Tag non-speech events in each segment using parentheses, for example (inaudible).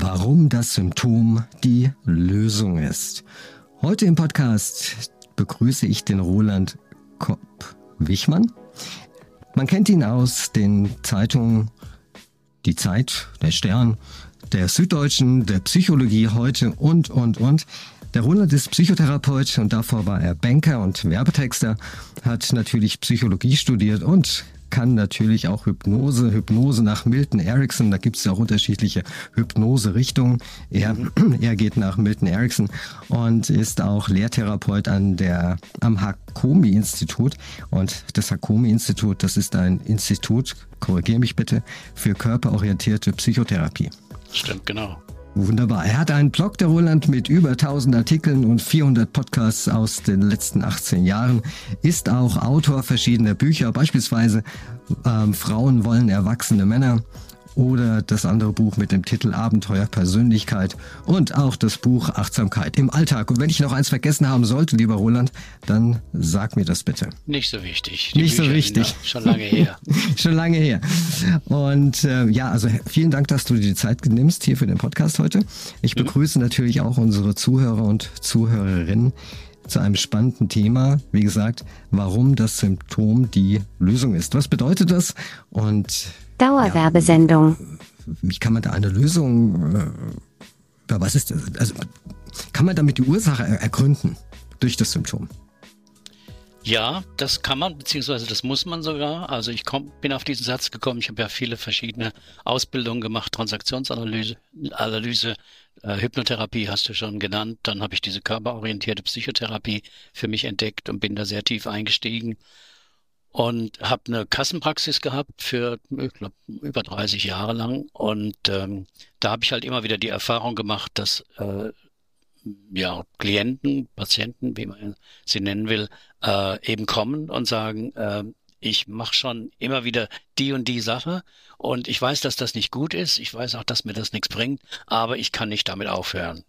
warum das Symptom die Lösung ist. Heute im Podcast begrüße ich den Roland Kopp-Wichmann. Man kennt ihn aus den Zeitungen Die Zeit, der Stern, der Süddeutschen, der Psychologie heute und, und, und. Der Roland ist Psychotherapeut und davor war er Banker und Werbetexter, hat natürlich Psychologie studiert und kann natürlich auch Hypnose, Hypnose nach Milton Erickson, da gibt es ja auch unterschiedliche Hypnose-Richtungen. Er, mhm. (clears throat) er geht nach Milton Erickson und ist auch Lehrtherapeut an der, am Hakomi-Institut. Und das Hakomi-Institut, das ist ein Institut, korrigiere mich bitte, für körperorientierte Psychotherapie. Stimmt, genau. Wunderbar. Er hat einen Blog, der Roland, mit über 1000 Artikeln und 400 Podcasts aus den letzten 18 Jahren, ist auch Autor verschiedener Bücher, beispielsweise ähm, Frauen wollen erwachsene Männer oder das andere Buch mit dem Titel Abenteuer Persönlichkeit und auch das Buch Achtsamkeit im Alltag. Und wenn ich noch eins vergessen haben sollte, lieber Roland, dann sag mir das bitte. Nicht so wichtig. Die Nicht Bücher so wichtig. Schon lange her. (laughs) schon lange her. Und äh, ja, also vielen Dank, dass du dir die Zeit nimmst hier für den Podcast heute. Ich mhm. begrüße mhm. natürlich auch unsere Zuhörer und Zuhörerinnen zu einem spannenden Thema. Wie gesagt, warum das Symptom die Lösung ist. Was bedeutet das? Und Dauerwerbesendung. Ja, wie kann man da eine Lösung, äh, was ist das? Also, kann man damit die Ursache ergründen durch das Symptom? Ja, das kann man, beziehungsweise das muss man sogar. Also ich komm, bin auf diesen Satz gekommen. Ich habe ja viele verschiedene Ausbildungen gemacht, Transaktionsanalyse, Analyse, äh, Hypnotherapie hast du schon genannt. Dann habe ich diese körperorientierte Psychotherapie für mich entdeckt und bin da sehr tief eingestiegen und habe eine Kassenpraxis gehabt für ich glaub, über 30 Jahre lang. Und ähm, da habe ich halt immer wieder die Erfahrung gemacht, dass äh, ja Klienten, Patienten, wie man sie nennen will, äh, eben kommen und sagen, äh, ich mache schon immer wieder die und die Sache. Und ich weiß, dass das nicht gut ist, ich weiß auch, dass mir das nichts bringt, aber ich kann nicht damit aufhören.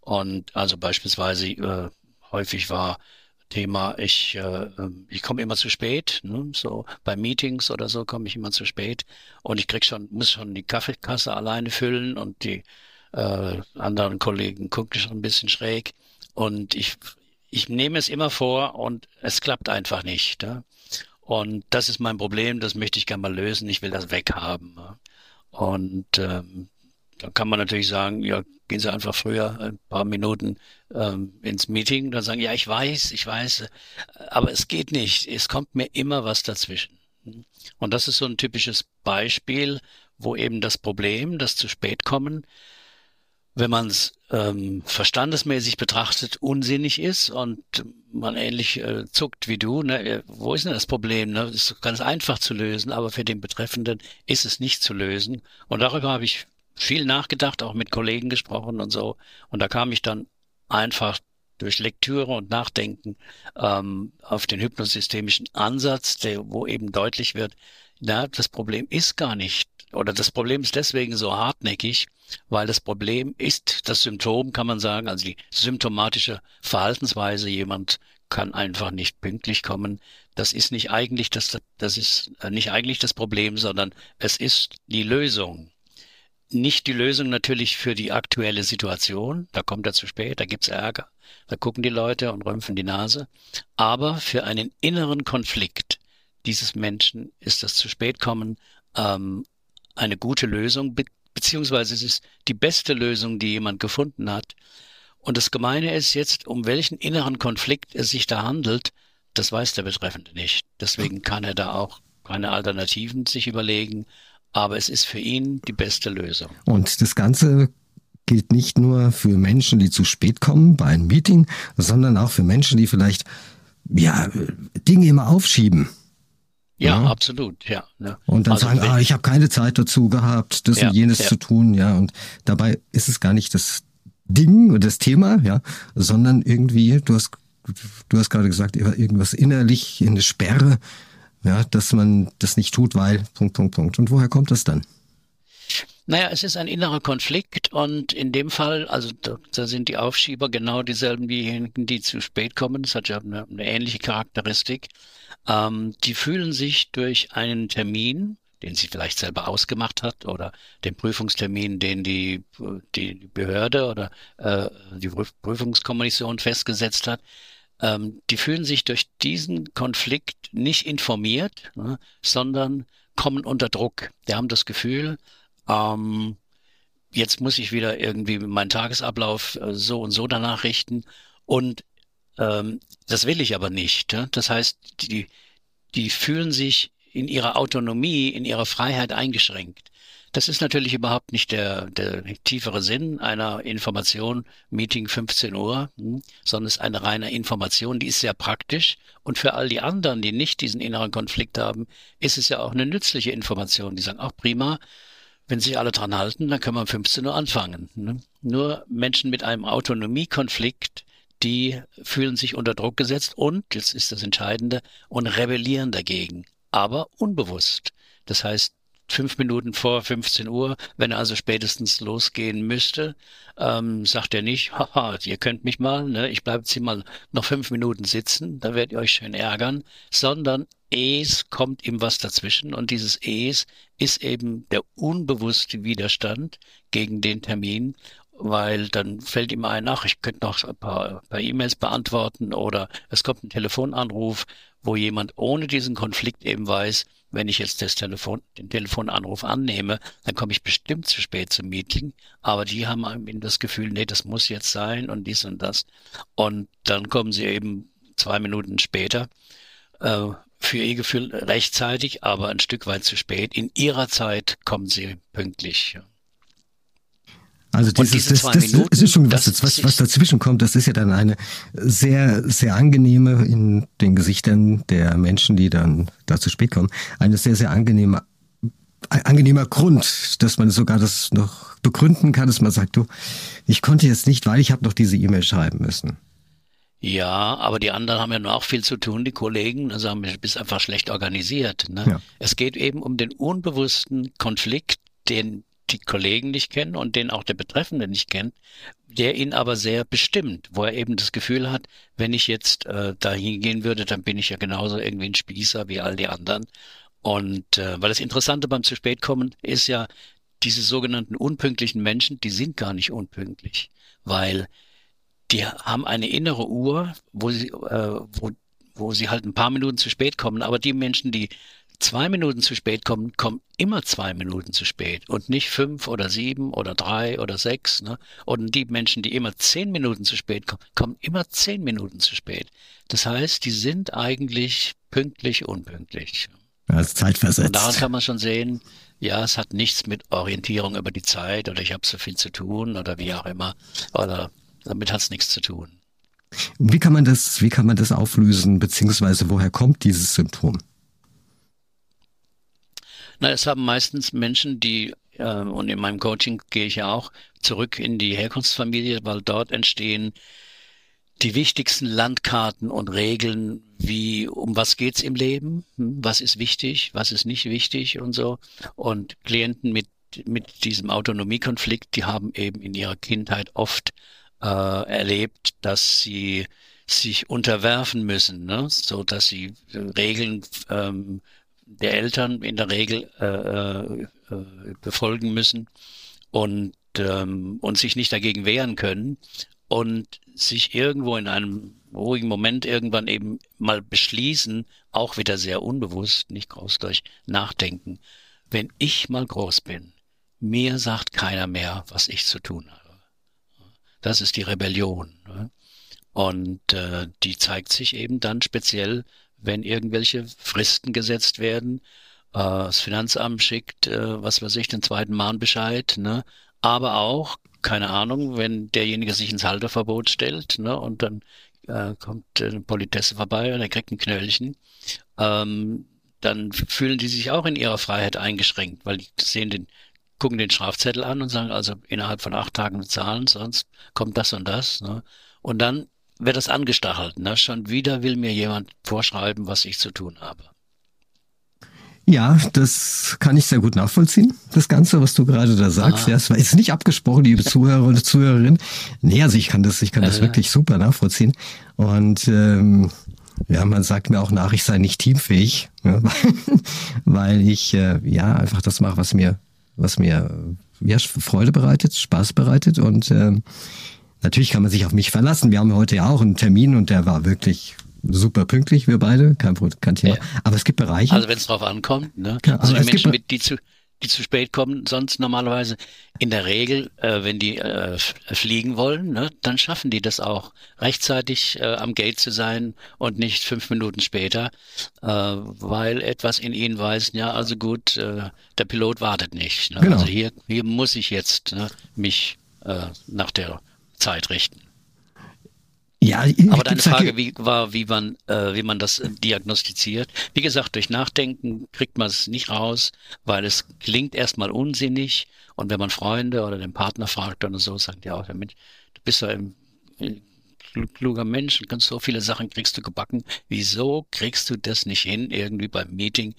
Und also beispielsweise äh, häufig war Thema, ich, äh, ähm, ich komme immer zu spät, ne? so bei Meetings oder so komme ich immer zu spät und ich krieg schon, muss schon die Kaffeekasse alleine füllen und die äh, anderen Kollegen gucken schon ein bisschen schräg und ich, ich nehme es immer vor und es klappt einfach nicht. Ne? Und das ist mein Problem, das möchte ich gerne mal lösen, ich will das weghaben. Ne? Und ähm, da kann man natürlich sagen, ja, gehen Sie einfach früher ein paar Minuten ähm, ins Meeting und dann sagen, ja, ich weiß, ich weiß, aber es geht nicht. Es kommt mir immer was dazwischen. Und das ist so ein typisches Beispiel, wo eben das Problem, das zu spät kommen, wenn man es ähm, verstandesmäßig betrachtet, unsinnig ist und man ähnlich äh, zuckt wie du, ne, wo ist denn das Problem? Ne? Das ist ganz einfach zu lösen, aber für den Betreffenden ist es nicht zu lösen. Und darüber habe ich viel nachgedacht, auch mit Kollegen gesprochen und so. Und da kam ich dann einfach durch Lektüre und Nachdenken ähm, auf den hypnosystemischen Ansatz, der, wo eben deutlich wird, na, das Problem ist gar nicht, oder das Problem ist deswegen so hartnäckig, weil das Problem ist das Symptom, kann man sagen, also die symptomatische Verhaltensweise, jemand kann einfach nicht pünktlich kommen. Das ist nicht eigentlich das, das ist nicht eigentlich das Problem, sondern es ist die Lösung nicht die Lösung natürlich für die aktuelle Situation. Da kommt er zu spät, da gibt's Ärger. Da gucken die Leute und rümpfen die Nase. Aber für einen inneren Konflikt dieses Menschen ist das zu spät kommen ähm, eine gute Lösung, be beziehungsweise es ist die beste Lösung, die jemand gefunden hat. Und das Gemeine ist jetzt, um welchen inneren Konflikt es sich da handelt, das weiß der Betreffende nicht. Deswegen kann er da auch keine Alternativen sich überlegen aber es ist für ihn die beste Lösung. Und das Ganze gilt nicht nur für Menschen, die zu spät kommen bei einem Meeting, sondern auch für Menschen, die vielleicht ja Dinge immer aufschieben. Ja, ja, absolut, ja. Ne? Und dann also sagen, ah, ich habe keine Zeit dazu gehabt, das ja, und jenes ja. zu tun, ja. Und dabei ist es gar nicht das Ding oder das Thema, ja, sondern irgendwie, du hast, du hast gerade gesagt, irgendwas innerlich, in eine Sperre, ja, dass man das nicht tut, weil Punkt, Punkt, Punkt. Und woher kommt das dann? Naja, es ist ein innerer Konflikt und in dem Fall, also da, da sind die Aufschieber genau dieselben wie diejenigen, die zu spät kommen. Das hat ja eine, eine ähnliche Charakteristik. Ähm, die fühlen sich durch einen Termin den sie vielleicht selber ausgemacht hat oder den Prüfungstermin, den die, die Behörde oder äh, die Prüfungskommission festgesetzt hat, ähm, die fühlen sich durch diesen Konflikt nicht informiert, ne, sondern kommen unter Druck. Die haben das Gefühl, ähm, jetzt muss ich wieder irgendwie meinen Tagesablauf äh, so und so danach richten und ähm, das will ich aber nicht. Ja? Das heißt, die, die fühlen sich in ihrer Autonomie, in ihrer Freiheit eingeschränkt. Das ist natürlich überhaupt nicht der, der tiefere Sinn einer Information, Meeting 15 Uhr, hm, sondern es ist eine reine Information, die ist sehr praktisch. Und für all die anderen, die nicht diesen inneren Konflikt haben, ist es ja auch eine nützliche Information. Die sagen, auch prima, wenn sich alle dran halten, dann können wir um 15 Uhr anfangen. Ne? Nur Menschen mit einem Autonomiekonflikt, die fühlen sich unter Druck gesetzt und, jetzt ist das Entscheidende, und rebellieren dagegen, aber unbewusst. Das heißt, fünf Minuten vor 15 Uhr, wenn er also spätestens losgehen müsste, ähm, sagt er nicht, haha, ihr könnt mich mal, ne, ich bleibe jetzt hier mal noch fünf Minuten sitzen, da werdet ihr euch schön ärgern, sondern es kommt ihm was dazwischen und dieses es ist eben der unbewusste Widerstand gegen den Termin, weil dann fällt ihm ein, ach, ich könnte noch ein paar, paar E-Mails beantworten oder es kommt ein Telefonanruf, wo jemand ohne diesen Konflikt eben weiß, wenn ich jetzt das Telefon, den Telefonanruf annehme, dann komme ich bestimmt zu spät zum Meeting. Aber die haben eben das Gefühl, nee, das muss jetzt sein und dies und das. Und dann kommen sie eben zwei Minuten später, äh, für ihr Gefühl rechtzeitig, aber ein Stück weit zu spät. In ihrer Zeit kommen sie pünktlich. Also dieses, diese das, das, Minuten, das ist schon was, was, was dazwischen kommt. Das ist ja dann eine sehr, sehr angenehme in den Gesichtern der Menschen, die dann da zu spät kommen, eine sehr, sehr angenehme, angenehmer Grund, dass man sogar das noch begründen kann, dass man sagt, du, ich konnte jetzt nicht, weil ich habe noch diese E-Mail schreiben müssen. Ja, aber die anderen haben ja nur auch viel zu tun, die Kollegen. Also haben, bist einfach schlecht organisiert. Ne? Ja. Es geht eben um den unbewussten Konflikt, den die Kollegen nicht kennen und den auch der Betreffende nicht kennt, der ihn aber sehr bestimmt, wo er eben das Gefühl hat, wenn ich jetzt äh, da hingehen würde, dann bin ich ja genauso irgendwie ein Spießer wie all die anderen. Und äh, weil das Interessante beim zu spät kommen ist ja, diese sogenannten unpünktlichen Menschen, die sind gar nicht unpünktlich, weil die haben eine innere Uhr, wo sie, äh, wo, wo sie halt ein paar Minuten zu spät kommen. Aber die Menschen, die zwei Minuten zu spät kommen, kommen immer zwei Minuten zu spät und nicht fünf oder sieben oder drei oder sechs. Ne? Und die Menschen, die immer zehn Minuten zu spät kommen, kommen immer zehn Minuten zu spät. Das heißt, die sind eigentlich pünktlich unpünktlich. Als zeitversetzt. Und daran kann man schon sehen, ja, es hat nichts mit Orientierung über die Zeit oder ich habe so viel zu tun oder wie auch immer. Oder damit hat es nichts zu tun. Wie kann man das, wie kann man das auflösen, beziehungsweise woher kommt dieses Symptom? Na, es haben meistens Menschen, die, äh, und in meinem Coaching gehe ich ja auch zurück in die Herkunftsfamilie, weil dort entstehen die wichtigsten Landkarten und Regeln, wie um was geht's im Leben, hm, was ist wichtig, was ist nicht wichtig und so. Und Klienten mit mit diesem Autonomiekonflikt, die haben eben in ihrer Kindheit oft äh, erlebt, dass sie sich unterwerfen müssen, ne? so dass sie Regeln ähm, der Eltern in der Regel äh, äh, befolgen müssen und, ähm, und sich nicht dagegen wehren können und sich irgendwo in einem ruhigen Moment irgendwann eben mal beschließen, auch wieder sehr unbewusst, nicht groß durch nachdenken, wenn ich mal groß bin, mir sagt keiner mehr, was ich zu tun habe. Das ist die Rebellion. Ne? Und äh, die zeigt sich eben dann speziell wenn irgendwelche Fristen gesetzt werden. Äh, das Finanzamt schickt, äh, was weiß ich, den zweiten Mahnbescheid, ne? Aber auch, keine Ahnung, wenn derjenige sich ins Halterverbot stellt, ne? Und dann äh, kommt eine Politesse vorbei und er kriegt ein Knöllchen, ähm, dann fühlen die sich auch in ihrer Freiheit eingeschränkt, weil die sehen den, gucken den Strafzettel an und sagen, also innerhalb von acht Tagen bezahlen, sonst kommt das und das. Ne? Und dann wird das angestachelt. Ne? Schon wieder will mir jemand vorschreiben, was ich zu tun habe. Ja, das kann ich sehr gut nachvollziehen. Das Ganze, was du gerade da sagst, ah. ja, es jetzt nicht abgesprochen, liebe Zuhörer und Zuhörerinnen. Nee, also ich kann das, ich kann das äh. wirklich super nachvollziehen. Und ähm, Ja, man sagt mir auch nach, ich sei nicht teamfähig, ne? (laughs) weil ich äh, ja einfach das mache, was mir, was mir ja, Freude bereitet, Spaß bereitet und äh, natürlich kann man sich auf mich verlassen. Wir haben heute ja auch einen Termin und der war wirklich super pünktlich, wir beide, kein, kein Thema. Ja. Aber es gibt Bereiche. Also wenn es drauf ankommt, ne? Ja, also die Menschen, mit, die zu, die zu spät kommen, sonst normalerweise in der Regel, äh, wenn die äh, fliegen wollen, ne, dann schaffen die das auch, rechtzeitig äh, am Gate zu sein und nicht fünf Minuten später, äh, weil etwas in ihnen weiß, ja, also gut, äh, der Pilot wartet nicht. Ne? Genau. Also hier, hier muss ich jetzt ne, mich äh, nach der Zeit richten. Ja, aber deine Frage wie, war, wie man, äh, wie man das diagnostiziert. Wie gesagt, durch Nachdenken kriegt man es nicht raus, weil es klingt erstmal unsinnig. Und wenn man Freunde oder den Partner fragt oder so, sagt ja auch Mensch, du bist ja ein kluger Mensch und kannst so viele Sachen kriegst du gebacken. Wieso kriegst du das nicht hin, irgendwie beim Meeting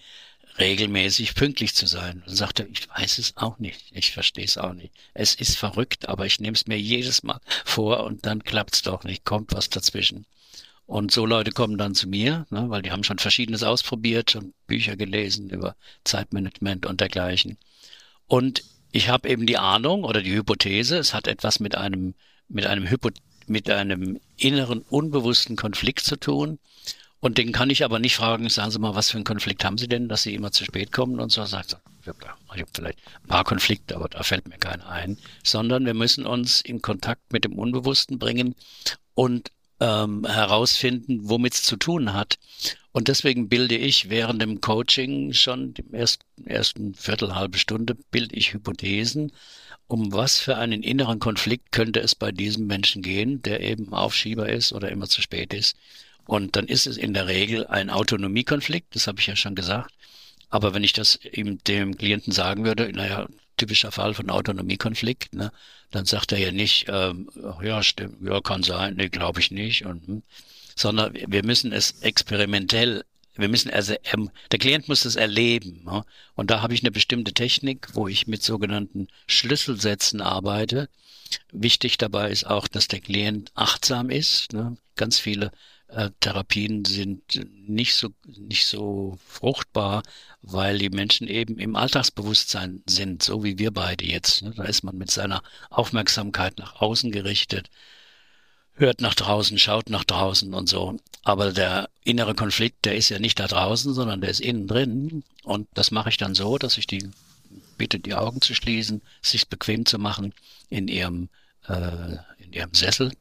regelmäßig pünktlich zu sein. Und sagte, ich weiß es auch nicht. Ich verstehe es auch nicht. Es ist verrückt, aber ich nehme es mir jedes Mal vor und dann klappt es doch nicht, kommt was dazwischen. Und so Leute kommen dann zu mir, ne, weil die haben schon Verschiedenes ausprobiert und Bücher gelesen über Zeitmanagement und dergleichen. Und ich habe eben die Ahnung oder die Hypothese, es hat etwas mit einem, mit einem Hypo mit einem inneren unbewussten Konflikt zu tun, und den kann ich aber nicht fragen, sagen Sie mal, was für einen Konflikt haben Sie denn, dass Sie immer zu spät kommen und so. Sagt ich habe vielleicht ein paar Konflikte, aber da fällt mir keiner ein. Sondern wir müssen uns in Kontakt mit dem Unbewussten bringen und ähm, herausfinden, womit es zu tun hat. Und deswegen bilde ich während dem Coaching schon im ersten, ersten Viertel, halbe Stunde, bilde ich Hypothesen, um was für einen inneren Konflikt könnte es bei diesem Menschen gehen, der eben Aufschieber ist oder immer zu spät ist. Und dann ist es in der Regel ein Autonomiekonflikt, das habe ich ja schon gesagt. Aber wenn ich das ihm dem Klienten sagen würde, naja, typischer Fall von Autonomiekonflikt, ne, dann sagt er ja nicht, ähm, ja, stimmt, ja, kann sein, nee, glaube ich nicht, und, hm, sondern wir müssen es experimentell, wir müssen also, ähm, der Klient muss es erleben. Ne? Und da habe ich eine bestimmte Technik, wo ich mit sogenannten Schlüsselsätzen arbeite. Wichtig dabei ist auch, dass der Klient achtsam ist. Ne? Ganz viele äh, Therapien sind nicht so, nicht so fruchtbar, weil die Menschen eben im Alltagsbewusstsein sind, so wie wir beide jetzt. Ne? Da ist man mit seiner Aufmerksamkeit nach außen gerichtet, hört nach draußen, schaut nach draußen und so. Aber der innere Konflikt, der ist ja nicht da draußen, sondern der ist innen drin. Und das mache ich dann so, dass ich die bitte, die Augen zu schließen, sich bequem zu machen in ihrem, äh, in ihrem Sessel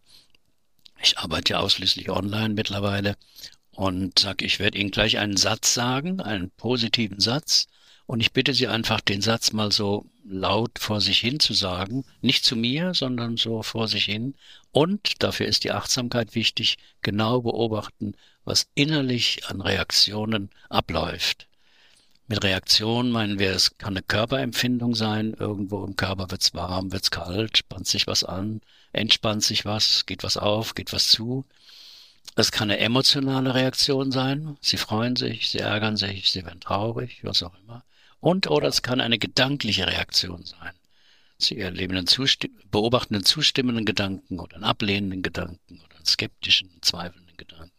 ich arbeite ja ausschließlich online mittlerweile und sage, ich werde Ihnen gleich einen Satz sagen, einen positiven Satz. Und ich bitte Sie einfach, den Satz mal so laut vor sich hin zu sagen. Nicht zu mir, sondern so vor sich hin. Und dafür ist die Achtsamkeit wichtig, genau beobachten, was innerlich an Reaktionen abläuft. Mit Reaktion meinen wir, es kann eine Körperempfindung sein. Irgendwo im Körper wird's warm, wird's kalt, spannt sich was an, entspannt sich was, geht was auf, geht was zu. Es kann eine emotionale Reaktion sein. Sie freuen sich, sie ärgern sich, sie werden traurig, was auch immer. Und oder es kann eine gedankliche Reaktion sein. Sie erleben einen beobachten einen zustimmenden Gedanken oder einen ablehnenden Gedanken oder einen skeptischen, zweifelnden Gedanken.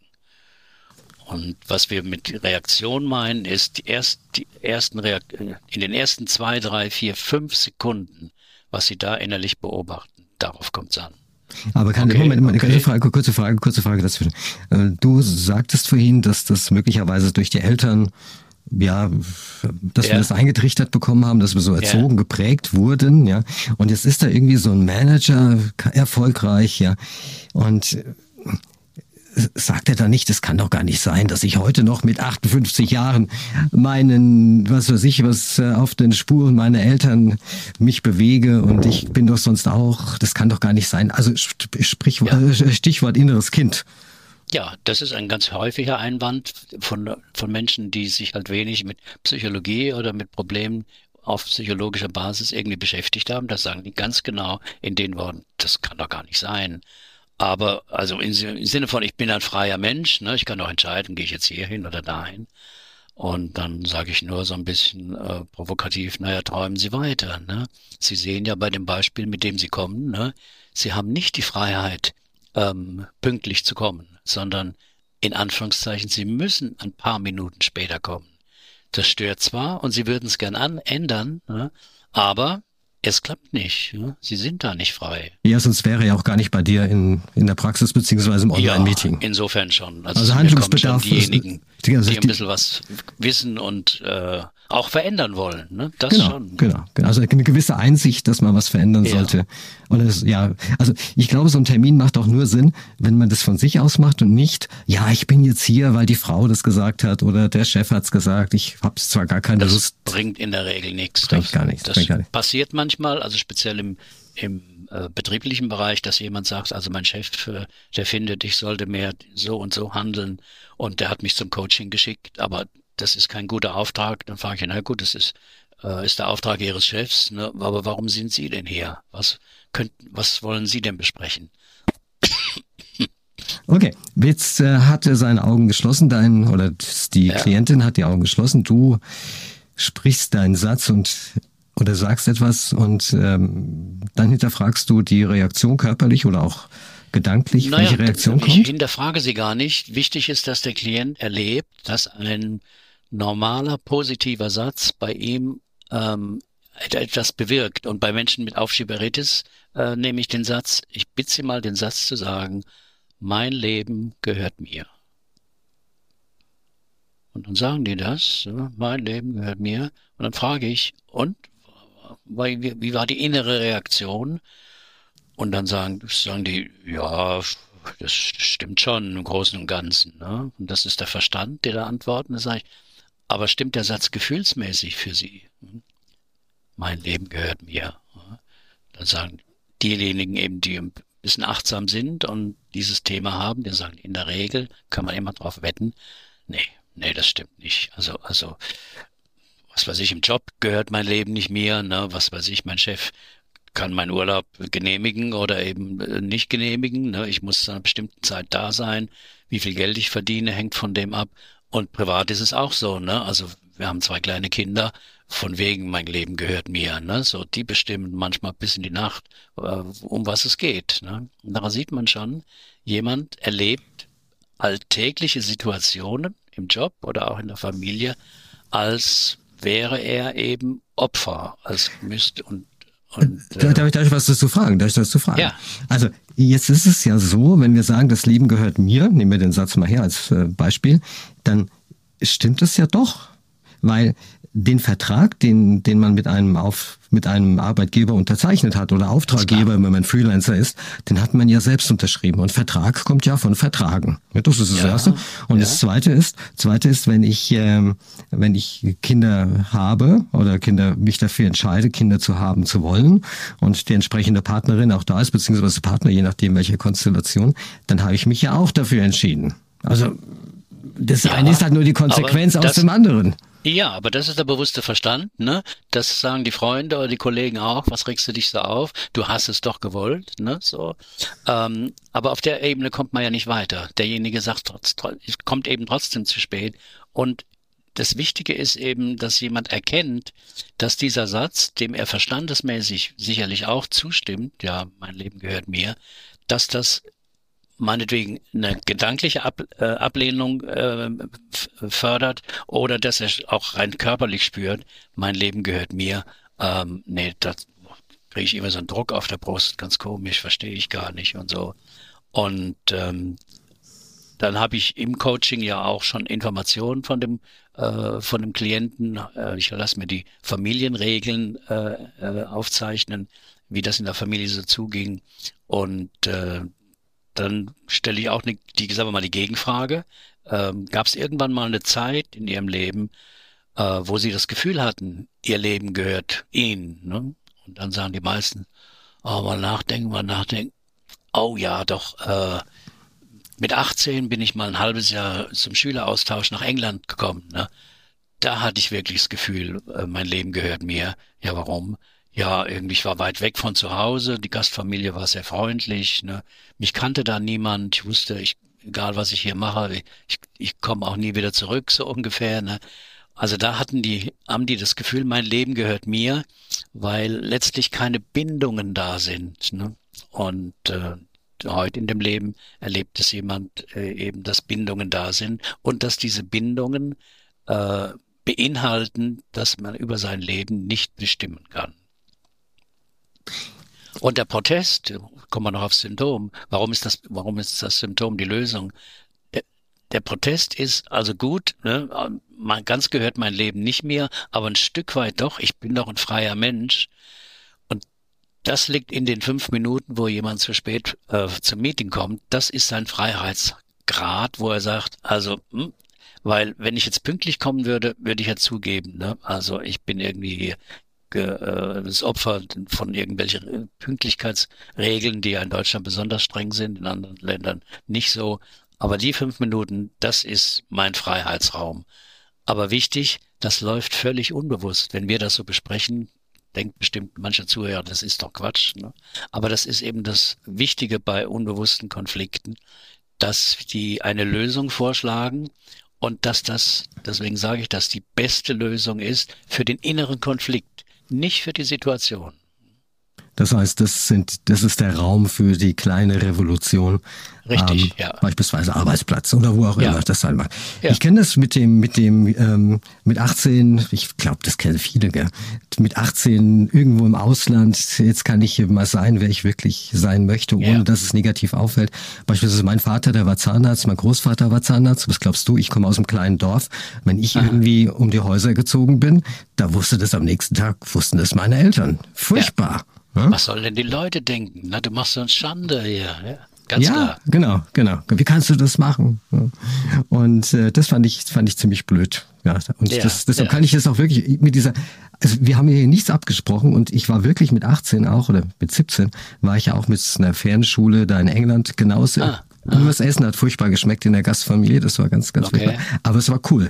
Und was wir mit Reaktion meinen, ist die, erst, die ersten Reakt in den ersten zwei, drei, vier, fünf Sekunden, was Sie da innerlich beobachten. Darauf kommt es an. Aber kann, okay, Moment, okay. kurze Frage, kurze Frage, kurze Frage dazwischen. Äh, du sagtest vorhin, dass das möglicherweise durch die Eltern ja, dass ja. wir das eingetrichtert bekommen haben, dass wir so erzogen, ja. geprägt wurden, ja. Und jetzt ist da irgendwie so ein Manager erfolgreich, ja. Und sagt er da nicht, es kann doch gar nicht sein, dass ich heute noch mit 58 Jahren meinen, was weiß ich, was äh, auf den Spuren meiner Eltern mich bewege und ich bin doch sonst auch, das kann doch gar nicht sein. Also sprich, ja. Äh, Stichwort inneres Kind. Ja, das ist ein ganz häufiger Einwand von, von Menschen, die sich halt wenig mit Psychologie oder mit Problemen auf psychologischer Basis irgendwie beschäftigt haben. Das sagen die ganz genau in den Worten, das kann doch gar nicht sein. Aber also im Sinne von, ich bin ein freier Mensch, ne? ich kann doch entscheiden, gehe ich jetzt hierhin oder dahin. Und dann sage ich nur so ein bisschen äh, provokativ, naja, träumen Sie weiter. Ne? Sie sehen ja bei dem Beispiel, mit dem Sie kommen, ne? Sie haben nicht die Freiheit, ähm, pünktlich zu kommen, sondern in Anführungszeichen, Sie müssen ein paar Minuten später kommen. Das stört zwar und Sie würden es gern an, ändern, ne? aber es klappt nicht. Ja? Sie sind da nicht frei. Ja, sonst wäre er auch gar nicht bei dir in, in der Praxis beziehungsweise im Online-Meeting. Ja, insofern schon. Also, also Handlungsbedarf. Diejenigen, die, also die ein bisschen was wissen und äh, auch verändern wollen. Ne? Das genau, schon. Genau, genau. Also eine gewisse Einsicht, dass man was verändern ja. sollte. Und es, ja, also ich glaube, so ein Termin macht auch nur Sinn, wenn man das von sich aus macht und nicht, ja, ich bin jetzt hier, weil die Frau das gesagt hat oder der Chef hat's gesagt. Ich habe zwar gar keine das Lust. Bringt in der Regel nichts. Bringt das, gar nichts. Das bringt gar nichts. passiert manchmal, also speziell im, im äh, betrieblichen Bereich, dass jemand sagt, also mein Chef, äh, der findet, ich sollte mehr so und so handeln und der hat mich zum Coaching geschickt, aber das ist kein guter Auftrag, dann frage ich, na gut, das ist, äh, ist der Auftrag Ihres Chefs, ne? aber warum sind Sie denn hier? Was, könnt, was wollen Sie denn besprechen? Okay, jetzt äh, hat er seine Augen geschlossen, dein oder die ja. Klientin hat die Augen geschlossen. Du sprichst deinen Satz und oder sagst etwas und ähm, dann hinterfragst du die Reaktion körperlich oder auch gedanklich, naja, welche Reaktion ich kommt? Ich hinterfrage sie gar nicht. Wichtig ist, dass der Klient erlebt, dass ein normaler positiver Satz bei ihm ähm, etwas bewirkt. Und bei Menschen mit Aufschieberitis äh, nehme ich den Satz, ich bitte Sie mal den Satz zu sagen, mein Leben gehört mir. Und dann sagen die das, mein Leben gehört mir. Und dann frage ich, und wie, wie war die innere Reaktion? Und dann sagen, sagen die, ja, das stimmt schon im Großen und Ganzen. Ne? Und das ist der Verstand, der da antwortet. Dann sage ich, aber stimmt der Satz gefühlsmäßig für Sie? Mein Leben gehört mir. Dann sagen diejenigen eben, die ein bisschen achtsam sind und dieses Thema haben, die sagen, in der Regel kann man immer drauf wetten, nee, nee, das stimmt nicht. Also, also, was weiß ich, im Job gehört mein Leben nicht mir, ne, was weiß ich, mein Chef kann meinen Urlaub genehmigen oder eben äh, nicht genehmigen. Ne? Ich muss zu einer bestimmten Zeit da sein. Wie viel Geld ich verdiene, hängt von dem ab. Und privat ist es auch so, ne? Also wir haben zwei kleine Kinder, von wegen mein Leben gehört mir, ne? So, die bestimmen manchmal bis in die Nacht, äh, um was es geht. Ne? Und daran sieht man schon, jemand erlebt alltägliche Situationen im Job oder auch in der Familie, als wäre er eben Opfer, als müsste und und, äh, darf, ich, darf ich was dazu fragen? Darf ich das dazu fragen? Ja. Also jetzt ist es ja so, wenn wir sagen, das Leben gehört mir, nehmen wir den Satz mal her als äh, Beispiel, dann stimmt es ja doch, weil den Vertrag, den, den man mit einem auf, mit einem Arbeitgeber unterzeichnet hat oder Auftraggeber, wenn man Freelancer ist, den hat man ja selbst unterschrieben. Und Vertrag kommt ja von Vertragen. Das ist das ja, Erste. Und ja. das Zweite ist, Zweite ist, wenn ich, ähm, wenn ich Kinder habe oder Kinder mich dafür entscheide, Kinder zu haben zu wollen und die entsprechende Partnerin auch da ist, beziehungsweise Partner, je nachdem welche Konstellation, dann habe ich mich ja auch dafür entschieden. Also das ja, eine ist halt nur die Konsequenz aus dem anderen. Ja, aber das ist der bewusste Verstand, ne? Das sagen die Freunde oder die Kollegen auch. Was regst du dich so auf? Du hast es doch gewollt, ne? So. Ähm, aber auf der Ebene kommt man ja nicht weiter. Derjenige sagt, trotz, kommt eben trotzdem zu spät. Und das Wichtige ist eben, dass jemand erkennt, dass dieser Satz, dem er verstandesmäßig sicherlich auch zustimmt, ja, mein Leben gehört mir, dass das meinetwegen eine gedankliche Ab, äh, Ablehnung äh, fördert oder dass er auch rein körperlich spürt, mein Leben gehört mir. Ähm, nee, da kriege ich immer so einen Druck auf der Brust, ganz komisch, verstehe ich gar nicht und so. Und ähm, dann habe ich im Coaching ja auch schon Informationen von dem äh, von dem Klienten. Äh, ich lasse mir die Familienregeln äh, äh, aufzeichnen, wie das in der Familie so zuging. Und äh, dann stelle ich auch eine, die, sagen wir mal, die Gegenfrage. Ähm, Gab es irgendwann mal eine Zeit in Ihrem Leben, äh, wo Sie das Gefühl hatten, Ihr Leben gehört Ihnen? Ne? Und dann sagen die meisten, oh, mal nachdenken, mal nachdenken. Oh ja, doch, äh, mit 18 bin ich mal ein halbes Jahr zum Schüleraustausch nach England gekommen. Ne? Da hatte ich wirklich das Gefühl, äh, mein Leben gehört mir. Ja, warum? Ja, irgendwie, ich war weit weg von zu Hause, die Gastfamilie war sehr freundlich, ne? mich kannte da niemand, ich wusste, ich, egal was ich hier mache, ich, ich komme auch nie wieder zurück, so ungefähr. Ne? Also da hatten die, haben die das Gefühl, mein Leben gehört mir, weil letztlich keine Bindungen da sind. Ne? Und äh, heute in dem Leben erlebt es jemand äh, eben, dass Bindungen da sind und dass diese Bindungen äh, beinhalten, dass man über sein Leben nicht bestimmen kann. Und der Protest, kommen wir noch aufs Symptom. Warum ist das, warum ist das Symptom die Lösung? Der, der Protest ist also gut, ne? man ganz gehört mein Leben nicht mehr, aber ein Stück weit doch. Ich bin doch ein freier Mensch. Und das liegt in den fünf Minuten, wo jemand zu spät äh, zum Meeting kommt. Das ist sein Freiheitsgrad, wo er sagt, also, hm, weil wenn ich jetzt pünktlich kommen würde, würde ich ja zugeben, ne? also ich bin irgendwie das Opfer von irgendwelchen Pünktlichkeitsregeln, die ja in Deutschland besonders streng sind, in anderen Ländern nicht so. Aber die fünf Minuten, das ist mein Freiheitsraum. Aber wichtig, das läuft völlig unbewusst. Wenn wir das so besprechen, denkt bestimmt mancher Zuhörer, das ist doch Quatsch. Ne? Aber das ist eben das Wichtige bei unbewussten Konflikten, dass die eine Lösung vorschlagen und dass das, deswegen sage ich, dass die beste Lösung ist für den inneren Konflikt nicht für die Situation. Das heißt, das sind, das ist der Raum für die kleine Revolution. Richtig, ähm, ja. Beispielsweise Arbeitsplatz oder wo auch ja. immer das sein mag. Ja. Ich kenne das mit dem, mit dem, ähm, mit 18, ich glaube, das kennen viele, gell? Mit 18 irgendwo im Ausland, jetzt kann ich mal sein, wer ich wirklich sein möchte, ohne ja. dass es negativ auffällt. Beispielsweise mein Vater, der war Zahnarzt, mein Großvater war Zahnarzt. Was glaubst du? Ich komme aus einem kleinen Dorf. Wenn ich Aha. irgendwie um die Häuser gezogen bin, da wusste das am nächsten Tag, wussten das meine Eltern. Furchtbar. Hm? Was sollen denn die Leute denken? Na, du machst so eine Schande hier. Ja, ganz ja klar. genau, genau. Wie kannst du das machen? Und äh, das fand ich, fand ich ziemlich blöd. Ja, und ja, das, deshalb ja. kann ich das auch wirklich mit dieser, also wir haben hier nichts abgesprochen und ich war wirklich mit 18 auch oder mit 17 war ich ja auch mit einer Fernschule da in England genauso. Ah, und das Essen hat furchtbar geschmeckt in der Gastfamilie, das war ganz, ganz okay. furchtbar. Aber es war cool.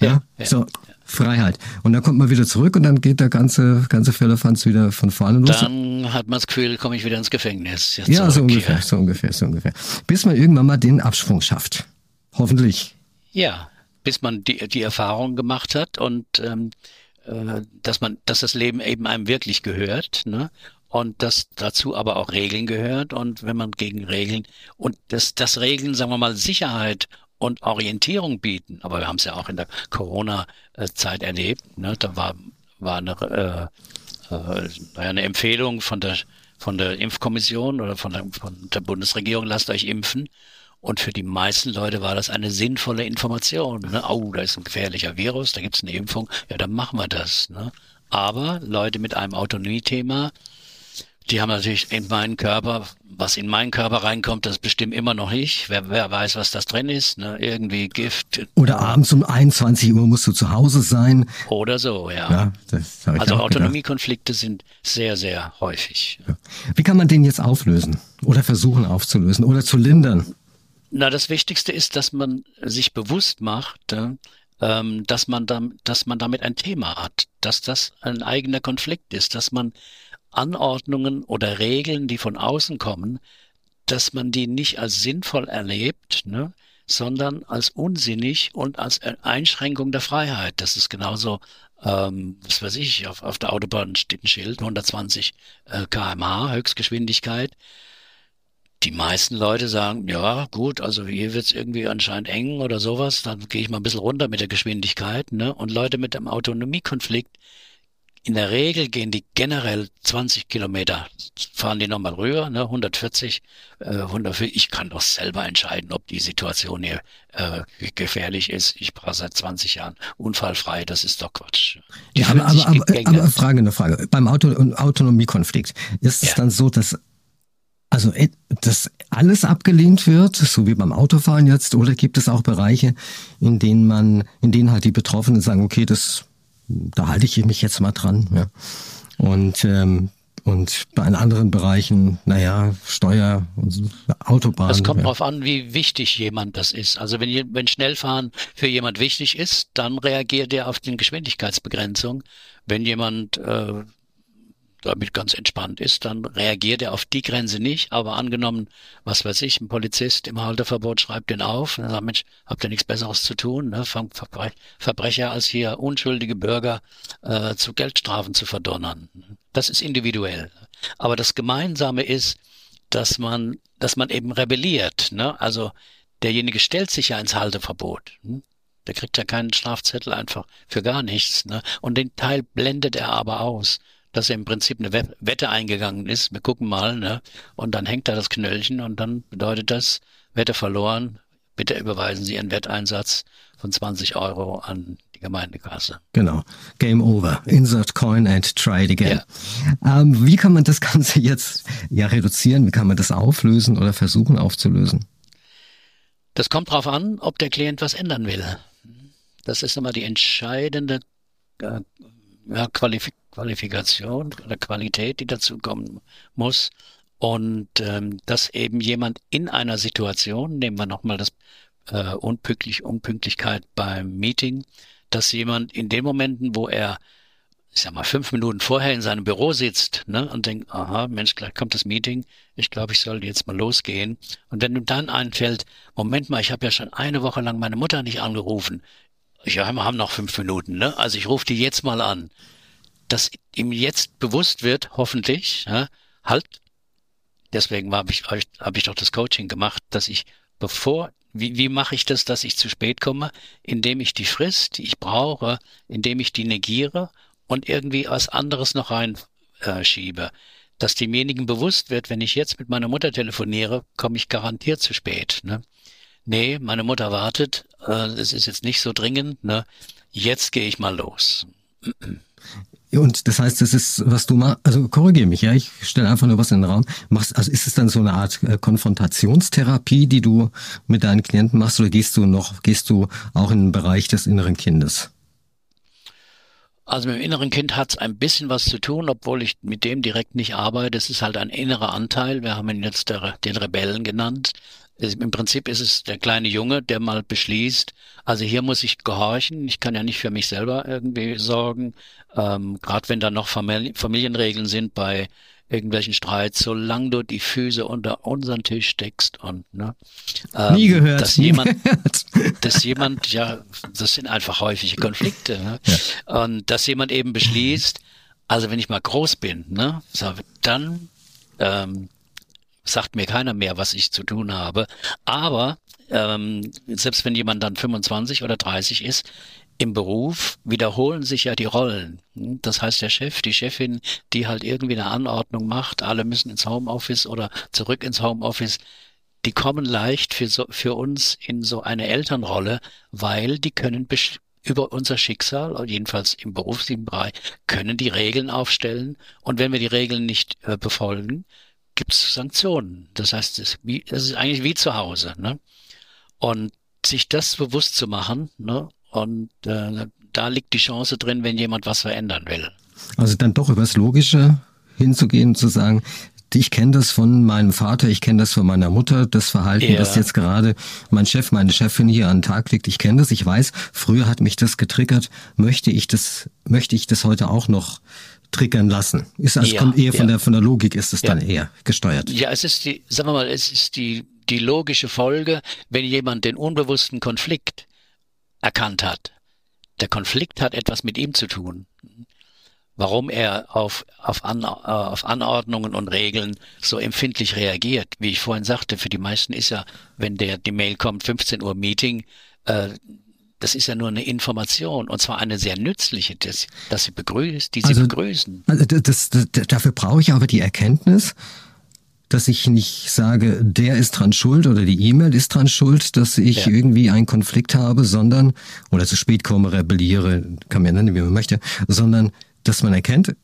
Ja, ja, so. Freiheit. Und dann kommt man wieder zurück und dann geht der ganze, ganze Firlefanz wieder von vorne los. Dann hat man das Gefühl, komme ich wieder ins Gefängnis. Jetzt ja, so ungefähr, so ungefähr, so ungefähr. Bis man irgendwann mal den Absprung schafft. Hoffentlich. Ja, bis man die, die Erfahrung gemacht hat und ähm, äh, dass man, dass das Leben eben einem wirklich gehört, ne? Und dass dazu aber auch Regeln gehört und wenn man gegen Regeln und das, das Regeln, sagen wir mal, Sicherheit und Orientierung bieten. Aber wir haben es ja auch in der Corona-Zeit erlebt. Ne? Da war, war eine, äh, äh, eine Empfehlung von der, von der Impfkommission oder von der, von der Bundesregierung, lasst euch impfen. Und für die meisten Leute war das eine sinnvolle Information. Ne? Oh, da ist ein gefährlicher Virus, da gibt es eine Impfung. Ja, dann machen wir das. Ne? Aber Leute mit einem Autonomiethema, die haben natürlich in meinen Körper, was in meinen Körper reinkommt, das bestimmt immer noch nicht. Wer, wer weiß, was das drin ist, ne? Irgendwie Gift. Oder abends um 21 Uhr musst du zu Hause sein. Oder so, ja. ja das also Autonomiekonflikte sind sehr, sehr häufig. Ja. Wie kann man den jetzt auflösen? Oder versuchen aufzulösen? Oder zu lindern? Na, das Wichtigste ist, dass man sich bewusst macht, äh, dass man, da, dass man damit ein Thema hat, dass das ein eigener Konflikt ist, dass man Anordnungen oder Regeln, die von außen kommen, dass man die nicht als sinnvoll erlebt, ne, sondern als unsinnig und als Einschränkung der Freiheit. Das ist genauso, ähm, was weiß ich, auf, auf der Autobahn steht ein Schild, 120 äh, kmh Höchstgeschwindigkeit. Die meisten Leute sagen, ja gut, also hier wird's irgendwie anscheinend eng oder sowas, dann gehe ich mal ein bisschen runter mit der Geschwindigkeit. Ne? Und Leute mit dem Autonomiekonflikt, in der Regel gehen die generell 20 Kilometer, fahren die nochmal rüber, ne, 140, äh, 140. Ich kann doch selber entscheiden, ob die Situation hier äh, gefährlich ist. Ich war seit 20 Jahren unfallfrei, das ist doch Quatsch. Die ja, aber, aber, aber, aber Frage, eine Frage. Beim Auto Autonomiekonflikt ist es ja. dann so, dass also äh, dass alles abgelehnt wird, so wie beim Autofahren jetzt, oder gibt es auch Bereiche, in denen man, in denen halt die Betroffenen sagen, okay, das da halte ich mich jetzt mal dran. Ja. Und ähm, und bei anderen Bereichen, naja, Steuer, Autobahn. Es kommt ja. darauf an, wie wichtig jemand das ist. Also wenn, wenn Schnellfahren für jemand wichtig ist, dann reagiert er auf die Geschwindigkeitsbegrenzung. Wenn jemand äh, damit ganz entspannt ist, dann reagiert er auf die Grenze nicht. Aber angenommen, was weiß ich, ein Polizist im Halteverbot schreibt den auf und sagt, Mensch, habt ihr nichts Besseres zu tun? Ne? Verbrecher als hier unschuldige Bürger äh, zu Geldstrafen zu verdonnern. Das ist individuell. Aber das Gemeinsame ist, dass man dass man eben rebelliert. Ne? Also derjenige stellt sich ja ins Halteverbot. Hm? Der kriegt ja keinen Strafzettel einfach für gar nichts. Ne? Und den Teil blendet er aber aus, dass er im Prinzip eine Wette eingegangen ist. Wir gucken mal, ne? Und dann hängt da das Knöllchen und dann bedeutet das, Wette verloren, bitte überweisen Sie Ihren Wetteinsatz von 20 Euro an die Gemeindekasse. Genau. Game over. Insert coin and try it again. Ja. Ähm, wie kann man das Ganze jetzt ja reduzieren? Wie kann man das auflösen oder versuchen aufzulösen? Das kommt darauf an, ob der Klient was ändern will. Das ist immer die entscheidende äh, ja, Qualif Qualifikation oder Qualität, die dazu kommen muss. Und ähm, dass eben jemand in einer Situation, nehmen wir nochmal das äh, Unpünktlich, Unpünktlichkeit beim Meeting, dass jemand in den Momenten, wo er, ich sag mal, fünf Minuten vorher in seinem Büro sitzt ne, und denkt, aha, Mensch, gleich kommt das Meeting, ich glaube, ich sollte jetzt mal losgehen. Und wenn du dann einfällt, Moment mal, ich habe ja schon eine Woche lang meine Mutter nicht angerufen. Ja, wir haben noch fünf Minuten, ne? Also ich rufe die jetzt mal an. Dass ihm jetzt bewusst wird, hoffentlich, ja, halt, deswegen habe ich, hab ich doch das Coaching gemacht, dass ich, bevor wie, wie mache ich das, dass ich zu spät komme? Indem ich die Frist, die ich brauche, indem ich die negiere und irgendwie was anderes noch reinschiebe. Äh, dass demjenigen bewusst wird, wenn ich jetzt mit meiner Mutter telefoniere, komme ich garantiert zu spät. Ne? Nee, meine Mutter wartet, äh, es ist jetzt nicht so dringend, ne? jetzt gehe ich mal los. Und das heißt, das ist, was du machst, also korrigiere mich, ja, ich stelle einfach nur was in den Raum. Machst, also ist es dann so eine Art äh, Konfrontationstherapie, die du mit deinen Klienten machst, oder gehst du noch, gehst du auch in den Bereich des inneren Kindes? Also mit dem inneren Kind hat es ein bisschen was zu tun, obwohl ich mit dem direkt nicht arbeite. Es ist halt ein innerer Anteil. Wir haben ihn jetzt der, den Rebellen genannt. Im Prinzip ist es der kleine Junge, der mal beschließt, also hier muss ich gehorchen, ich kann ja nicht für mich selber irgendwie sorgen, ähm, gerade wenn da noch Famili Familienregeln sind bei irgendwelchen Streits, solange du die Füße unter unseren Tisch steckst und ne, ähm, nie gehört, dass nie jemand, gehört. dass jemand, ja, das sind einfach häufige Konflikte, ne? Ja. und dass jemand eben beschließt, also wenn ich mal groß bin, ne, dann ähm, sagt mir keiner mehr, was ich zu tun habe. Aber ähm, selbst wenn jemand dann 25 oder 30 ist, im Beruf wiederholen sich ja die Rollen. Das heißt, der Chef, die Chefin, die halt irgendwie eine Anordnung macht, alle müssen ins Homeoffice oder zurück ins Homeoffice, die kommen leicht für, so, für uns in so eine Elternrolle, weil die können über unser Schicksal, jedenfalls im beruflichen Bereich, können die Regeln aufstellen. Und wenn wir die Regeln nicht äh, befolgen, gibt es Sanktionen. Das heißt, es ist, wie, es ist eigentlich wie zu Hause. Ne? Und sich das bewusst zu machen, ne? Und äh, da liegt die Chance drin, wenn jemand was verändern will. Also dann doch übers Logische hinzugehen und zu sagen, ich kenne das von meinem Vater, ich kenne das von meiner Mutter, das Verhalten, ja. das jetzt gerade mein Chef, meine Chefin hier an den Tag legt. Ich kenne das, ich weiß, früher hat mich das getriggert. Möchte ich das, möchte ich das heute auch noch triggern lassen. Ist also ja, kommt eher von ja. der von der Logik ist es dann eher gesteuert. Ja, es ist die, sagen wir mal, es ist die die logische Folge, wenn jemand den unbewussten Konflikt erkannt hat. Der Konflikt hat etwas mit ihm zu tun. Warum er auf, auf, An, auf Anordnungen und Regeln so empfindlich reagiert. Wie ich vorhin sagte, für die meisten ist ja, wenn der die Mail kommt, 15 Uhr Meeting, äh, das ist ja nur eine Information und zwar eine sehr nützliche, dass, dass sie begrüßt, die sie also, begrüßen. Also das, das, dafür brauche ich aber die Erkenntnis, dass ich nicht sage, der ist dran schuld oder die E-Mail ist dran schuld, dass ich ja. irgendwie einen Konflikt habe, sondern, oder zu spät komme, rebelliere, kann man ja nennen, wie man möchte, sondern, dass man erkennt,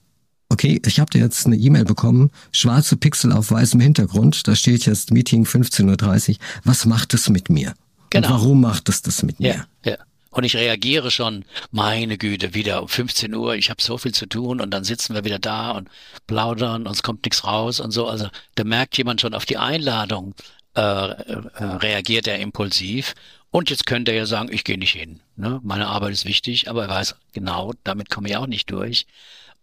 okay, ich habe dir jetzt eine E-Mail bekommen, schwarze Pixel auf weißem Hintergrund, da steht jetzt Meeting 15.30 Uhr, was macht es mit mir? Genau. Und warum macht es das mit mir? Ja, ja. Und ich reagiere schon, meine Güte, wieder um 15 Uhr, ich habe so viel zu tun und dann sitzen wir wieder da und plaudern und es kommt nichts raus und so. Also da merkt jemand schon auf die Einladung, äh, äh, reagiert er impulsiv. Und jetzt könnte er ja sagen, ich gehe nicht hin. Ne? Meine Arbeit ist wichtig, aber er weiß genau, damit komme ich auch nicht durch.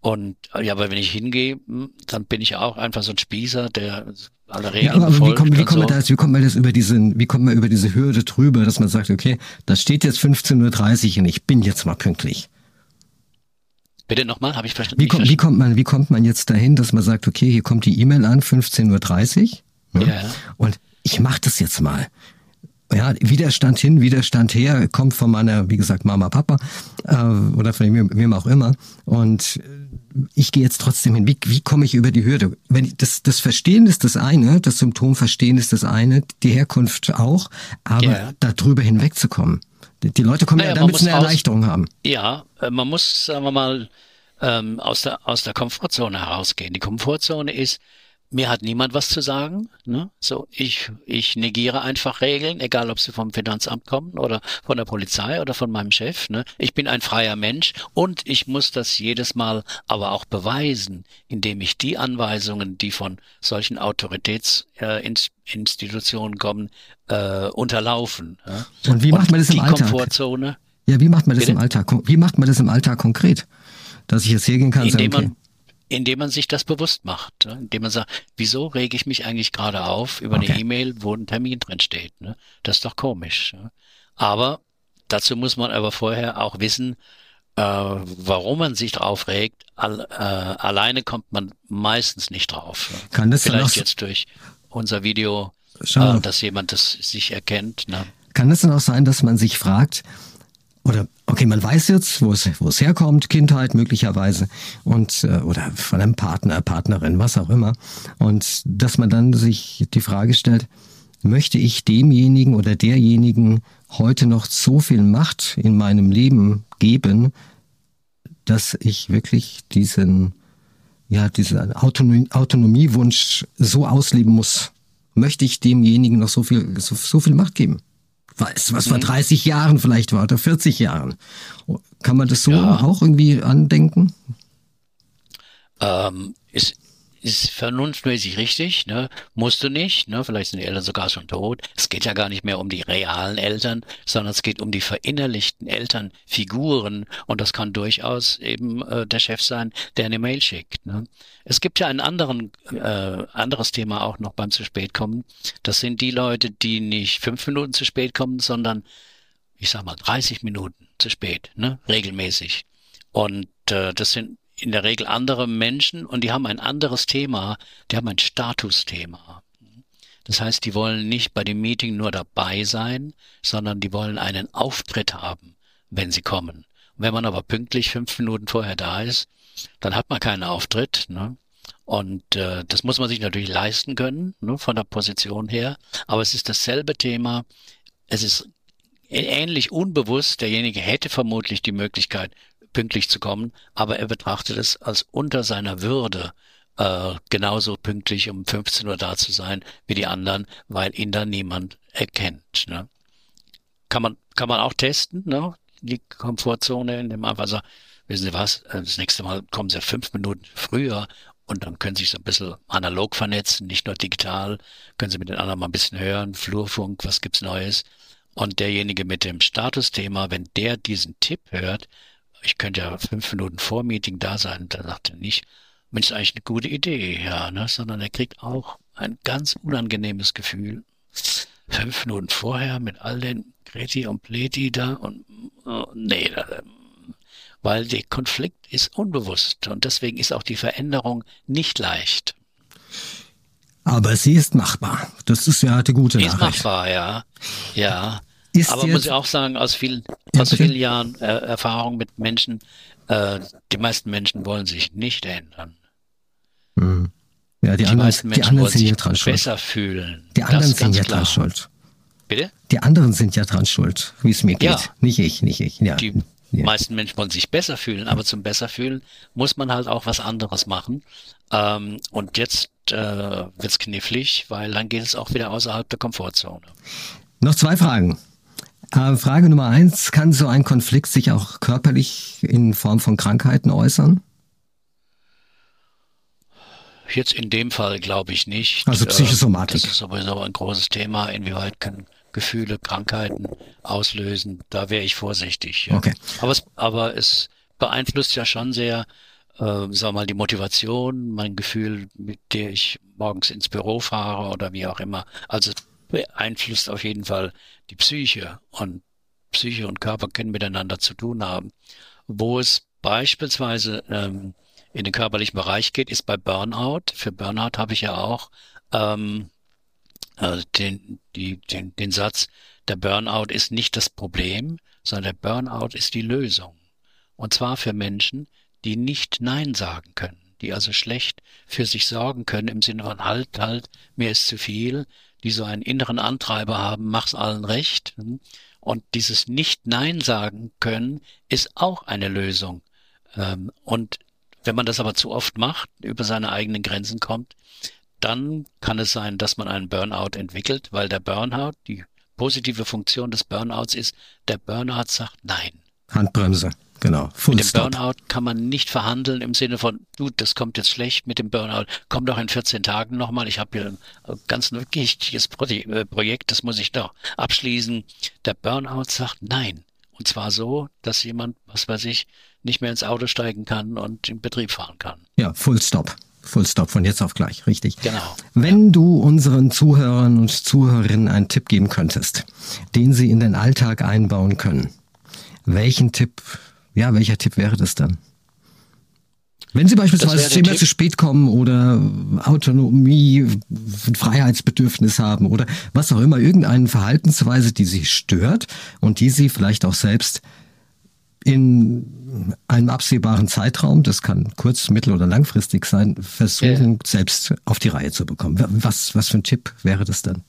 Und ja, aber wenn ich hingehe, hm, dann bin ich auch einfach so ein Spießer, der alle Regeln ja, aber wie kommt, wie kommt man da, wie kommt man das über diesen, wie kommt man über diese Hürde drüber, dass man sagt, okay, das steht jetzt 15.30 Uhr und ich bin jetzt mal pünktlich. Bitte nochmal, habe ich verstanden? Wie, kommt, wie kommt man, wie kommt man jetzt dahin, dass man sagt, okay, hier kommt die E-Mail an, 15.30 Uhr, Ne? Ja. Und ich mache das jetzt mal. Ja, Widerstand hin, Widerstand her, kommt von meiner, wie gesagt, Mama, Papa äh, oder von wem, wem auch immer. Und ich gehe jetzt trotzdem hin. Wie, wie komme ich über die Hürde? Wenn ich, das, das Verstehen ist das eine, das Symptom verstehen ist das eine, die Herkunft auch, aber Ja. darüber hinwegzukommen. Die, Leute kommen Naja, ja, damit eine Erleichterung haben. Ja, äh, man muss, sagen wir mal, ähm, aus der, aus der Komfortzone herausgehen. Die Komfortzone ist, mir hat niemand was zu sagen. Ne? So, ich, ich negiere einfach Regeln, egal ob sie vom Finanzamt kommen oder von der Polizei oder von meinem Chef. Ne? Ich bin ein freier Mensch und ich muss das jedes Mal aber auch beweisen, indem ich die Anweisungen, die von solchen Autoritätsinstitutionen kommen, äh, unterlaufen. Ja? Und wie macht man das im die Alltag? Komfortzone, Ja, wie macht man das Bitte? im Alltag? Wie macht man das im Alltag konkret? Dass ich jetzt hergehen kann und sagen, indem okay, man, indem man sich das bewusst macht, ne? indem man sagt, wieso rege ich mich eigentlich gerade auf über Okay. eine E-Mail, wo ein Termin drin steht? Ne? Das ist doch komisch. Ne? Aber dazu muss man aber vorher auch wissen, äh, warum man sich drauf regt. All, äh, alleine kommt man meistens nicht drauf. Ne? Kann das Vielleicht auch- jetzt durch unser Video, äh, dass jemand das sich erkennt. Ne? Kann es dann auch sein, dass man sich fragt, oder okay, man weiß jetzt, wo es, wo es herkommt, Kindheit möglicherweise und äh, oder von einem Partner, Partnerin, was auch immer, und dass man dann sich die Frage stellt, möchte ich demjenigen oder derjenigen heute noch so viel Macht in meinem Leben geben, dass ich wirklich diesen ja diesen Autonomie, Autonomiewunsch so ausleben muss? Möchte ich demjenigen noch so viel so, so viel Macht geben? Weißt du, was Mhm. vor 30 Jahren vielleicht war oder 40 Jahren? Kann man das so Ja. auch irgendwie andenken? ähm, ist, ist vernunftmäßig richtig, ne? Musst du nicht, ne? Vielleicht sind die Eltern sogar schon tot. Es geht ja gar nicht mehr um die realen Eltern, sondern es geht um die verinnerlichten Elternfiguren und das kann durchaus eben äh, der Chef sein, der eine Mail schickt. Ne? Es gibt ja ein anderen, äh, anderes Thema auch noch beim zu spät kommen. Das sind die Leute, die nicht fünf Minuten zu spät kommen, sondern ich sag mal 30 Minuten zu spät, ne? Regelmäßig. Und äh, das sind in der Regel andere Menschen und die haben ein anderes Thema, die haben ein Statusthema. Das heißt, die wollen nicht bei dem Meeting nur dabei sein, sondern die wollen einen Auftritt haben, wenn sie kommen. Und wenn man aber pünktlich fünf Minuten vorher da ist, dann hat man keinen Auftritt. Ne? Und äh, das muss man sich natürlich leisten können, ne, von der Position her. Aber es ist dasselbe Thema. Es ist ähnlich unbewusst. Derjenige hätte vermutlich die Möglichkeit, pünktlich zu kommen, aber er betrachtet es als unter seiner Würde, äh, genauso pünktlich um 15 Uhr da zu sein wie die anderen, weil ihn dann niemand erkennt. Ne? Kann man kann man auch testen, ne? Die Komfortzone, indem man einfach sagt, wissen Sie was, äh, das nächste Mal kommen Sie fünf Minuten früher und dann können Sie sich so ein bisschen analog vernetzen, nicht nur digital, können Sie mit den anderen mal ein bisschen hören, Flurfunk, was gibt's Neues. Und derjenige mit dem Statusthema, wenn der diesen Tipp hört, ich könnte ja fünf Minuten vor Meeting da sein, dann sagt er nicht, Mensch, ist eigentlich eine gute Idee, ja, ne? sondern er kriegt auch ein ganz unangenehmes Gefühl. Fünf Minuten vorher mit all den Kreti und Pleti da und oh, nee, da, weil der Konflikt ist unbewusst und deswegen ist auch die Veränderung nicht leicht. Aber sie ist machbar. Das ist ja die gute Ist Nachricht. machbar, ja. Ja. Ist Aber muss ich auch sagen, aus vielen, aus vielen Jahren äh, Erfahrung mit Menschen, äh, die meisten Menschen wollen sich nicht ändern. Hm. Ja, die, Die anderen, meisten die Menschen anderen wollen sind sich dran schuld. besser fühlen. Die anderen sind ja klar. dran schuld. Bitte? Die anderen sind ja dran schuld, wie es mir geht. Ja. Nicht ich, nicht ich. Ja. Die ja. meisten Menschen wollen sich besser fühlen, aber zum besser fühlen muss man halt auch was anderes machen. Ähm, und jetzt äh, wird's knifflig, weil dann geht es auch wieder außerhalb der Komfortzone. Noch zwei Fragen. Äh, Frage Nummer eins, kann so ein Konflikt sich auch körperlich in Form von Krankheiten äußern? Jetzt in dem Fall glaube ich nicht. Also Äh, Psychosomatik. Das ist sowieso ein großes Thema. Inwieweit können Gefühle, Krankheiten auslösen? Da wäre ich vorsichtig. Ja. Okay. Aber es, aber es beeinflusst ja schon sehr, äh, sagen wir mal, die Motivation, mein Gefühl, mit der ich morgens ins Büro fahre oder wie auch immer. Also beeinflusst auf jeden Fall die Psyche und Psyche und Körper können miteinander zu tun haben. Wo es beispielsweise ähm, in den körperlichen Bereich geht, ist bei Burnout. Für Burnout habe ich ja auch ähm, äh, den, die, den, den Satz, der Burnout ist nicht das Problem, sondern der Burnout ist die Lösung. Und zwar für Menschen, die nicht Nein sagen können, die also schlecht für sich sorgen können im Sinne von halt, halt, mir ist zu viel, die so einen inneren Antreiber haben, mach's allen recht. Und dieses Nicht-Nein sagen können, ist auch eine Lösung. Ähm, und wenn man das aber zu oft macht, über seine eigenen Grenzen kommt, dann kann es sein, dass man einen Burnout entwickelt, weil der Burnout, die positive Funktion des Burnouts ist, der Burnout sagt Nein. Handbremse. Genau, Full mit dem Stop. Burnout kann man nicht verhandeln im Sinne von, du, das kommt jetzt schlecht mit dem Burnout, komm doch in 14 Tagen nochmal, ich habe hier ein ganz wichtiges äh, Projekt, das muss ich doch abschließen. Der Burnout sagt nein. Und zwar so, dass jemand, was weiß ich, nicht mehr ins Auto steigen kann und im Betrieb fahren kann. Ja, Full Stop. Full Stop von jetzt auf gleich, richtig. Genau. Wenn du unseren Zuhörern und Zuhörerinnen einen Tipp geben könntest, den sie in den Alltag einbauen können, welchen Tipp ja, welcher Tipp wäre das dann? Wenn Sie beispielsweise immer zu spät kommen oder Autonomie, Freiheitsbedürfnis haben oder was auch immer, irgendeine Verhaltensweise, die Sie stört und die Sie vielleicht auch selbst in einem absehbaren Zeitraum, das kann kurz-, mittel- oder langfristig sein, versuchen, ja. selbst auf die Reihe zu bekommen. Was, was für ein Tipp wäre das dann?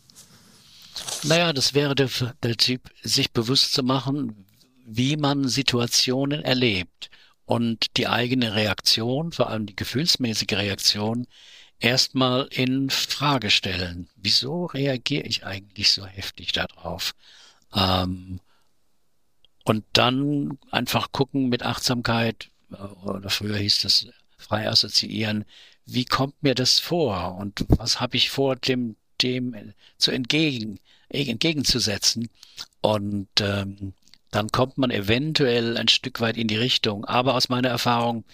Naja, das wäre der, der Tipp, sich bewusst zu machen, wie man Situationen erlebt und die eigene Reaktion, vor allem die gefühlsmäßige Reaktion, erstmal in Frage stellen. Wieso reagiere ich eigentlich so heftig darauf? Ähm, und dann einfach gucken mit Achtsamkeit, äh, oder früher hieß das frei assoziieren, wie kommt mir das vor und was habe ich vor, dem, dem zu entgegen, entgegenzusetzen? Und ähm, dann kommt man eventuell ein Stück weit in die Richtung. Aber aus meiner Erfahrung,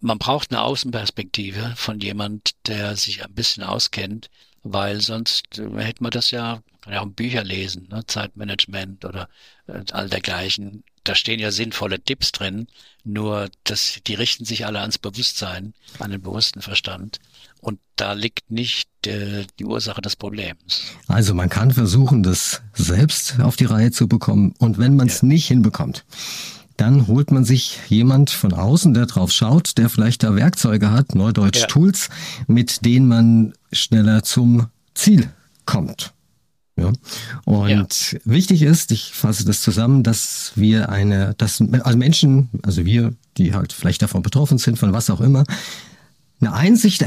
man braucht eine Außenperspektive von jemand, der sich ein bisschen auskennt, weil sonst äh, hätte man das ja, kann ja auch Bücher lesen, ne? Zeitmanagement oder äh, all dergleichen. Da stehen ja sinnvolle Tipps drin, nur das, die richten sich alle ans Bewusstsein, an den bewussten Verstand. Und da liegt nicht äh, die Ursache des Problems. Also man kann versuchen, das selbst auf die Reihe zu bekommen. Und wenn man es ja. nicht hinbekommt, dann holt man sich jemand von außen, der drauf schaut, der vielleicht da Werkzeuge hat, Neudeutsch ja. Tools, mit denen man schneller zum Ziel kommt. Ja. Und ja. wichtig ist, ich fasse das zusammen, dass wir eine, dass also Menschen, also wir, die halt vielleicht davon betroffen sind, von was auch immer, eine Einsicht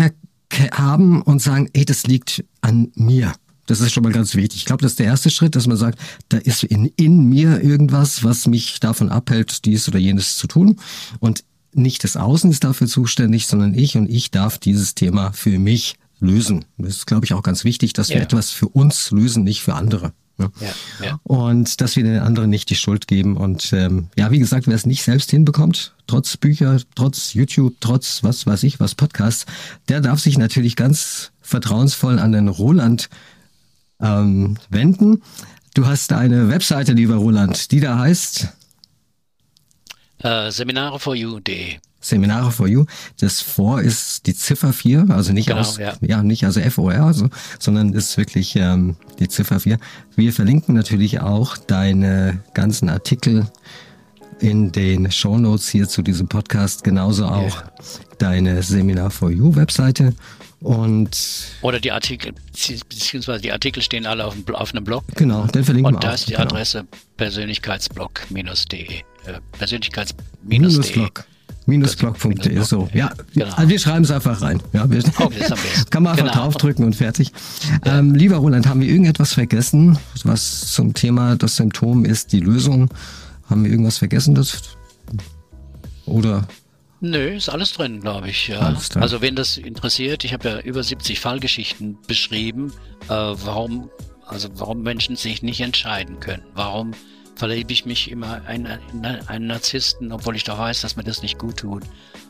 haben und sagen, ey, das liegt an mir. Das ist schon mal ganz wichtig. Ich glaube, das ist der erste Schritt, dass man sagt, da ist in, in mir irgendwas, was mich davon abhält, dies oder jenes zu tun. Und nicht das Außen ist dafür zuständig, sondern ich und ich darf dieses Thema für mich lösen. Das ist, glaube ich, auch ganz wichtig, dass ja. wir etwas für uns lösen, nicht für andere. Ja. Ja, Und dass wir den anderen nicht die Schuld geben. Und ähm, ja, wie gesagt, wer es nicht selbst hinbekommt, trotz Bücher, trotz YouTube, trotz was weiß ich, was Podcasts, der darf sich natürlich ganz vertrauensvoll an den Roland ähm, wenden. Du hast eine Webseite, lieber Roland, die da heißt äh, seminare4u.de. Seminare for You. Das For ist die Ziffer 4, also nicht genau, aus, ja. ja, nicht also FOR, also, sondern ist wirklich ähm, die Ziffer 4. Wir verlinken natürlich auch deine ganzen Artikel in den Show Notes hier zu diesem Podcast, genauso auch yeah. deine Seminar for You Webseite. Und Oder die Artikel, beziehungsweise die Artikel stehen alle auf, auf einem Blog. Genau, den verlinken Und wir auch. Und da ist die genau. Adresse persönlichkeitsblog-de. Äh, persönlichkeits-de. Minusblog.de, so. Ja, genau. also wir schreiben es einfach rein. Ja, wir, okay, kann man einfach genau. draufdrücken und fertig. Ja. Ähm, lieber Roland, haben wir irgendetwas vergessen, was zum Thema das Symptom ist, die Lösung? Haben wir irgendwas vergessen? Das, oder Nö, ist alles drin, glaube ich. Ja. Also wenn das interessiert, ich habe ja über 70 Fallgeschichten beschrieben, äh, warum, also warum Menschen sich nicht entscheiden können, warum verliebe ich mich immer in einen Narzissten, obwohl ich doch weiß, dass mir das nicht gut tut.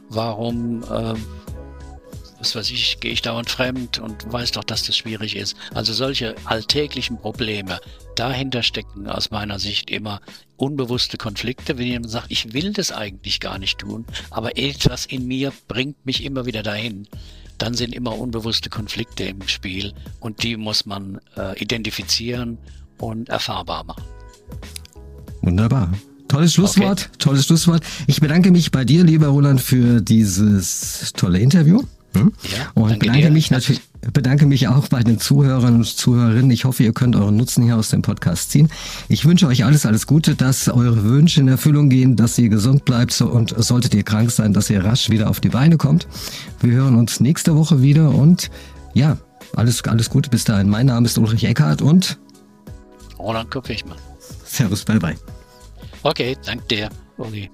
Warum, äh, was weiß ich, gehe ich dauernd fremd und weiß doch, dass das schwierig ist. Also solche alltäglichen Probleme, dahinter stecken aus meiner Sicht immer unbewusste Konflikte, wenn jemand sagt, ich will das eigentlich gar nicht tun, aber etwas in mir bringt mich immer wieder dahin dann sind immer unbewusste Konflikte im Spiel und die muss man äh, identifizieren und erfahrbar machen. Wunderbar. Tolles Schlusswort, okay. tolles Schlusswort. Ich bedanke mich bei dir, lieber Roland, für dieses tolle Interview. Hm? Ja, und bedanke dir. mich natürlich bedanke mich auch bei den Zuhörern und Zuhörerinnen. Ich hoffe, ihr könnt euren Nutzen hier aus dem Podcast ziehen. Ich wünsche euch alles, alles Gute, dass eure Wünsche in Erfüllung gehen, dass ihr gesund bleibt und solltet ihr krank sein, dass ihr rasch wieder auf die Beine kommt. Wir hören uns nächste Woche wieder und ja, alles, alles Gute bis dahin. Mein Name ist Ulrich Eckhardt und Roland Kopfwichmann. Servus, bye bye. Okay, danke dir, Uli.